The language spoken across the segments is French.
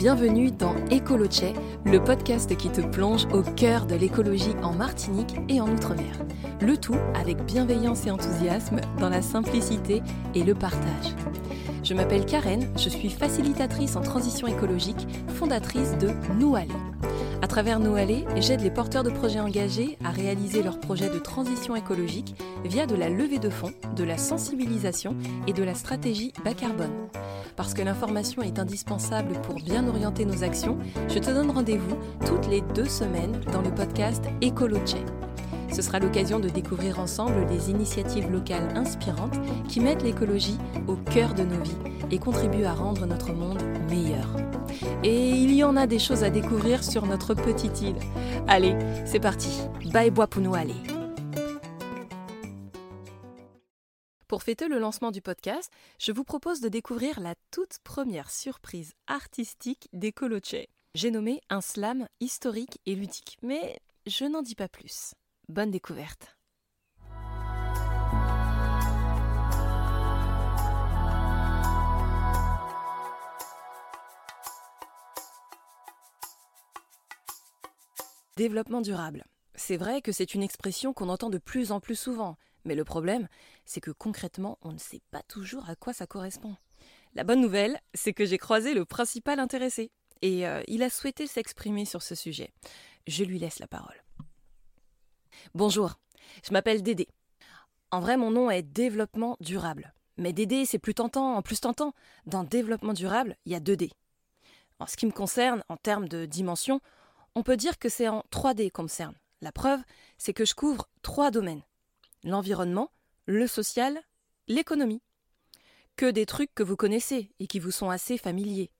Bienvenue dans Écoloche, le podcast qui te plonge au cœur de l'écologie en Martinique et en Outre-mer. Le tout avec bienveillance et enthousiasme dans la simplicité et le partage. Je m'appelle Karen, je suis facilitatrice en transition écologique, fondatrice de Nous À travers Nous j'aide les porteurs de projets engagés à réaliser leurs projets de transition écologique via de la levée de fonds, de la sensibilisation et de la stratégie bas carbone. Parce que l'information est indispensable pour bien orienter nos actions, je te donne rendez-vous toutes les deux semaines dans le podcast Écoloche. Ce sera l'occasion de découvrir ensemble les initiatives locales inspirantes qui mettent l'écologie au cœur de nos vies et contribuent à rendre notre monde meilleur. Et il y en a des choses à découvrir sur notre petite île. Allez, c'est parti. Bye bois pour nous aller. Pour fêter le lancement du podcast, je vous propose de découvrir la toute première surprise artistique d'Ecoloche. J'ai nommé un slam historique et ludique, mais je n'en dis pas plus. Bonne découverte. Développement durable. C'est vrai que c'est une expression qu'on entend de plus en plus souvent, mais le problème, c'est que concrètement, on ne sait pas toujours à quoi ça correspond. La bonne nouvelle, c'est que j'ai croisé le principal intéressé, et euh, il a souhaité s'exprimer sur ce sujet. Je lui laisse la parole. Bonjour, je m'appelle Dédé. En vrai, mon nom est Développement durable. Mais Dédé, c'est plus tentant, en plus tentant. Dans Développement durable, il y a 2D. En ce qui me concerne, en termes de dimension, on peut dire que c'est en 3D qu'on me. La preuve, c'est que je couvre trois domaines. L'environnement, le social, l'économie. Que des trucs que vous connaissez et qui vous sont assez familiers.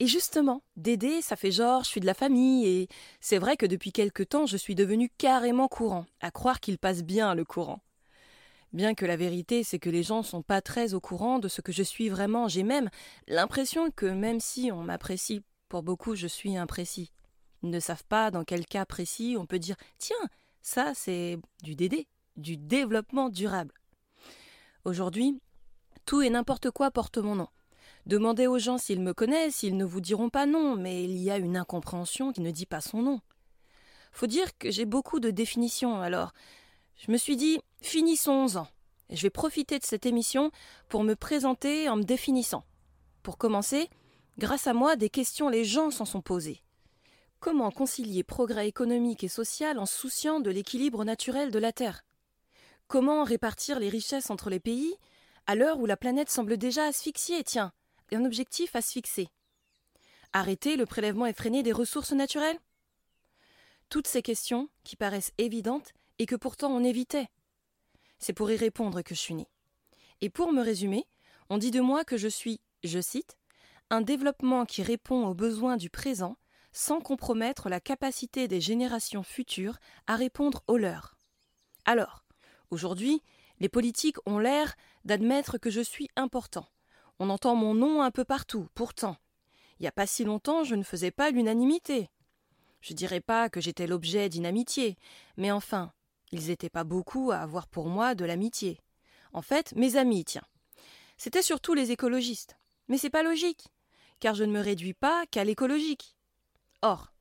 Et justement, Dédé, ça fait genre, je suis de la famille, et c'est vrai que depuis quelque temps, je suis devenu carrément courant, à croire qu'il passe bien le courant. Bien que la vérité, c'est que les gens sont pas très au courant de ce que je suis vraiment, j'ai même l'impression que même si on m'apprécie, pour beaucoup je suis imprécis. Ne savent pas dans quel cas précis on peut dire tiens, ça c'est du Dédé, du développement durable. Aujourd'hui, tout et n'importe quoi porte mon nom. Demandez aux gens s'ils me connaissent, ils ne vous diront pas non, mais il y a une incompréhension qui ne dit pas son nom. Faut dire que j'ai beaucoup de définitions, alors je me suis dit finissons-en. Je vais profiter de cette émission pour me présenter en me définissant. Pour commencer, grâce à moi, des questions les gens s'en sont posées. Comment concilier progrès économique et social en souciant de l'équilibre naturel de la Terre? Comment répartir les richesses entre les pays à l'heure où la planète semble déjà asphyxiée, tiens un objectif à se. Arrêter le prélèvement effréné des ressources naturelles? Toutes ces questions qui paraissent évidentes et que pourtant on évitait. C'est pour y répondre que je suis né. Et pour me résumer, on dit de moi que je suis, je cite, un développement qui répond aux besoins du présent sans compromettre la capacité des générations futures à répondre aux leurs. Alors, aujourd'hui, les politiques ont l'air d'admettre que je suis important, on entend mon nom un peu partout, pourtant. Il n'y a pas si longtemps, je ne faisais pas l'unanimité. Je dirais pas que j'étais l'objet d'inamitié, mais enfin, ils n'étaient pas beaucoup à avoir pour moi de l'amitié. En fait, mes amis, tiens. C'était surtout les écologistes. Mais c'est pas logique, car je ne me réduis pas qu'à l'écologique. Or,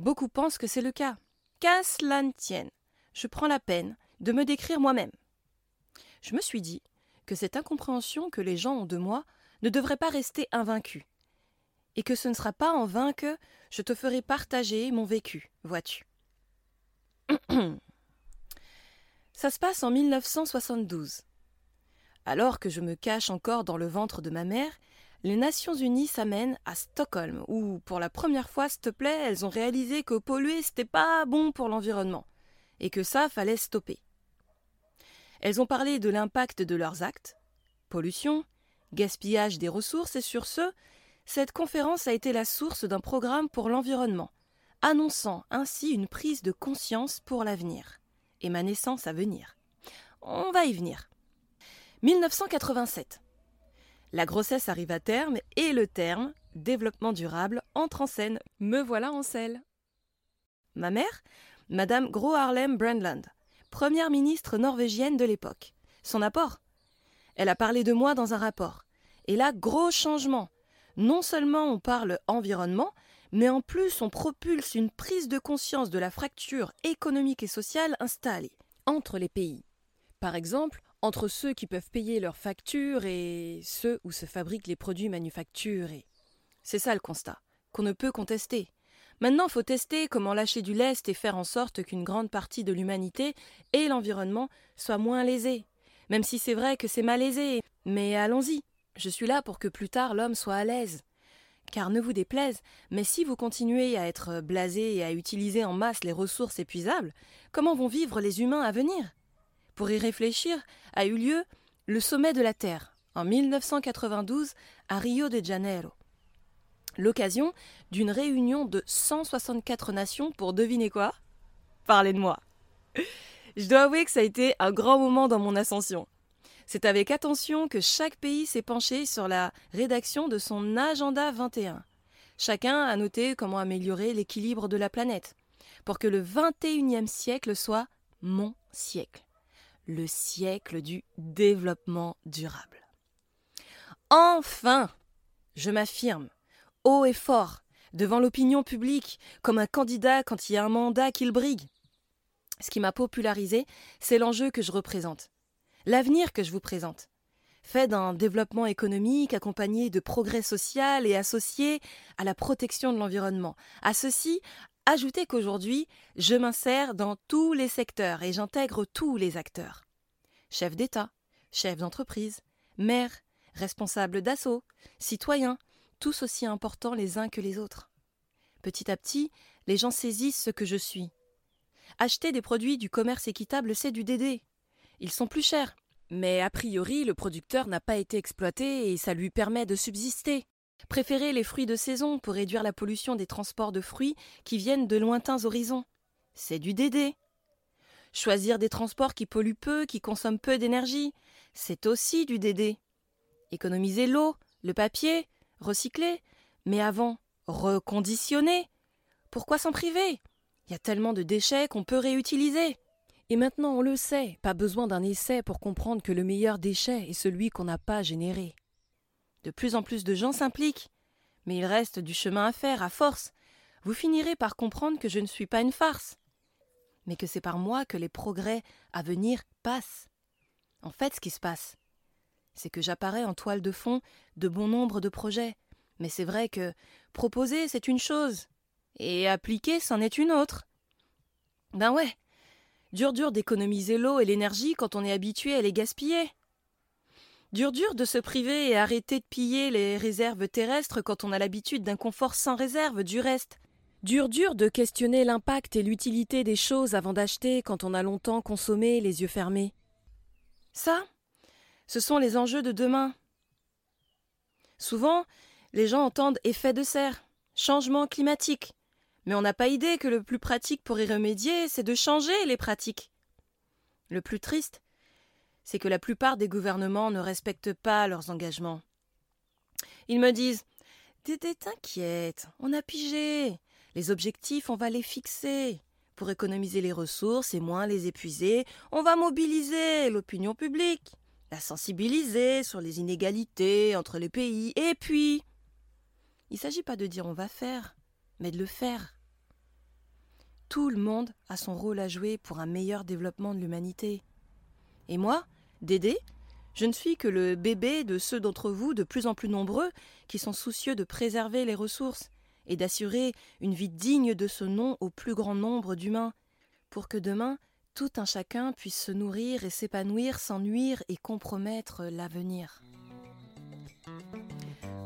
beaucoup pensent que c'est le cas. Qu'à cela ne tienne, je prends la peine de me décrire moi-même. Je me suis dit que cette incompréhension que les gens ont de moi ne devrait pas rester invaincue. Et que ce ne sera pas en vain que je te ferai partager mon vécu, vois-tu. Ça se passe en 1972. Alors que je me cache encore dans le ventre de ma mère, les Nations Unies s'amènent à Stockholm, où, pour la première fois, s'il te plaît, elles ont réalisé que polluer, c'était pas bon pour l'environnement, et que ça fallait stopper. Elles ont parlé de l'impact de leurs actes pollution, gaspillage des ressources, et sur ce, cette conférence a été la source d'un programme pour l'environnement, annonçant ainsi une prise de conscience pour l'avenir, et ma naissance à venir. On va y venir. 1987. La grossesse arrive à terme et le terme développement durable entre en scène. Me voilà en selle. Ma mère, Madame Gro Harlem Brundtland, première ministre norvégienne de l'époque. Son apport? Elle a parlé de moi dans un rapport. Et là, gros changement. non seulement on parle environnement, mais en plus on propulse une prise de conscience de la fracture économique et sociale installée entre les pays. Par exemple, entre ceux qui peuvent payer leurs factures et ceux où se fabriquent les produits manufacturés. C'est ça le constat, qu'on ne peut contester. Maintenant, faut tester comment lâcher du lest et faire en sorte qu'une grande partie de l'humanité et l'environnement soient moins lésés. Même si c'est vrai que c'est malaisé. Mais allons-y. Je suis là pour que plus tard l'homme soit à l'aise. Car ne vous déplaise, mais si vous continuez à être blasé et à utiliser en masse les ressources épuisables, comment vont vivre les humains à venir? Pour y réfléchir, a eu lieu le sommet de la Terre, en 1992, à Rio de Janeiro. L'occasion d'une réunion de 164 nations pour deviner quoi? Parlez de moi. Je dois avouer que ça a été un grand moment dans mon ascension. C'est avec attention que chaque pays s'est penché sur la rédaction de son agenda 21. Chacun a noté comment améliorer l'équilibre de la planète pour que le 21e siècle soit mon siècle, le siècle du développement durable. Enfin, je m'affirme, haut et fort, devant l'opinion publique, comme un candidat quand il y a un mandat qu'il brigue. Ce qui m'a popularisé, c'est l'enjeu que je représente l'avenir que je vous présente, fait d'un développement économique accompagné de progrès social et associé à la protection de l'environnement. À ceci, ajoutez qu'aujourd'hui, je m'insère dans tous les secteurs et j'intègre tous les acteurs. Chefs d'État, chefs d'entreprise, maires, responsables d'assaut, citoyens, tous aussi importants les uns que les autres. Petit à petit, les gens saisissent ce que je suis. Acheter des produits du commerce équitable, c'est du DD. Ils sont plus chers. Mais a priori, le producteur n'a pas été exploité et ça lui permet de subsister. Préférer les fruits de saison pour réduire la pollution des transports de fruits qui viennent de lointains horizons. C'est du DD. Choisir des transports qui polluent peu, qui consomment peu d'énergie. C'est aussi du DD. Économiser l'eau, le papier, recycler. Mais avant, reconditionner. Pourquoi s'en priver? Il y a tellement de déchets qu'on peut réutiliser. Et maintenant on le sait, pas besoin d'un essai pour comprendre que le meilleur déchet est celui qu'on n'a pas généré. De plus en plus de gens s'impliquent, mais il reste du chemin à faire, à force. Vous finirez par comprendre que je ne suis pas une farce, mais que c'est par moi que les progrès à venir passent. En fait, ce qui se passe, c'est que j'apparais en toile de fond de bon nombre de projets, mais c'est vrai que proposer, c'est une chose, et appliquer, c'en est une autre. Ben ouais, Dur dur d'économiser l'eau et l'énergie quand on est habitué à les gaspiller. Dur dur de se priver et arrêter de piller les réserves terrestres quand on a l'habitude d'un confort sans réserve du reste. Dur dur de questionner l'impact et l'utilité des choses avant d'acheter quand on a longtemps consommé les yeux fermés. Ça, ce sont les enjeux de demain. Souvent, les gens entendent effet de serre, changement climatique, mais on n'a pas idée que le plus pratique pour y remédier, c'est de changer les pratiques. Le plus triste, c'est que la plupart des gouvernements ne respectent pas leurs engagements. Ils me disent t'inquiète, on a pigé. Les objectifs, on va les fixer. Pour économiser les ressources et moins les épuiser, on va mobiliser l'opinion publique, la sensibiliser sur les inégalités entre les pays. Et puis, il ne s'agit pas de dire on va faire, mais de le faire. Tout le monde a son rôle à jouer pour un meilleur développement de l'humanité. Et moi, Dédé, je ne suis que le bébé de ceux d'entre vous de plus en plus nombreux qui sont soucieux de préserver les ressources et d'assurer une vie digne de ce nom au plus grand nombre d'humains, pour que demain tout un chacun puisse se nourrir et s'épanouir sans nuire et compromettre l'avenir.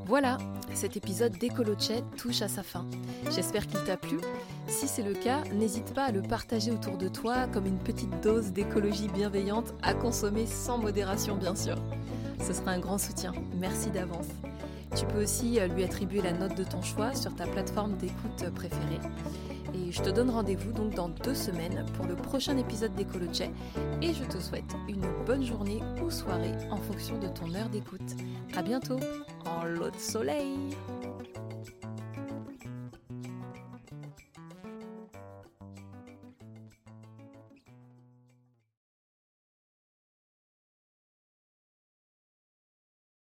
Voilà, cet épisode d'Ecolochet touche à sa fin. J'espère qu'il t'a plu. Si c'est le cas, n'hésite pas à le partager autour de toi comme une petite dose d'écologie bienveillante à consommer sans modération bien sûr. Ce sera un grand soutien. Merci d'avance. Tu peux aussi euh, lui attribuer la note de ton choix sur ta plateforme d'écoute préférée. Et je te donne rendez-vous donc dans deux semaines pour le prochain épisode d'Ecolochet. Et je te souhaite une bonne journée ou soirée en fonction de ton heure d'écoute. À bientôt en lot de soleil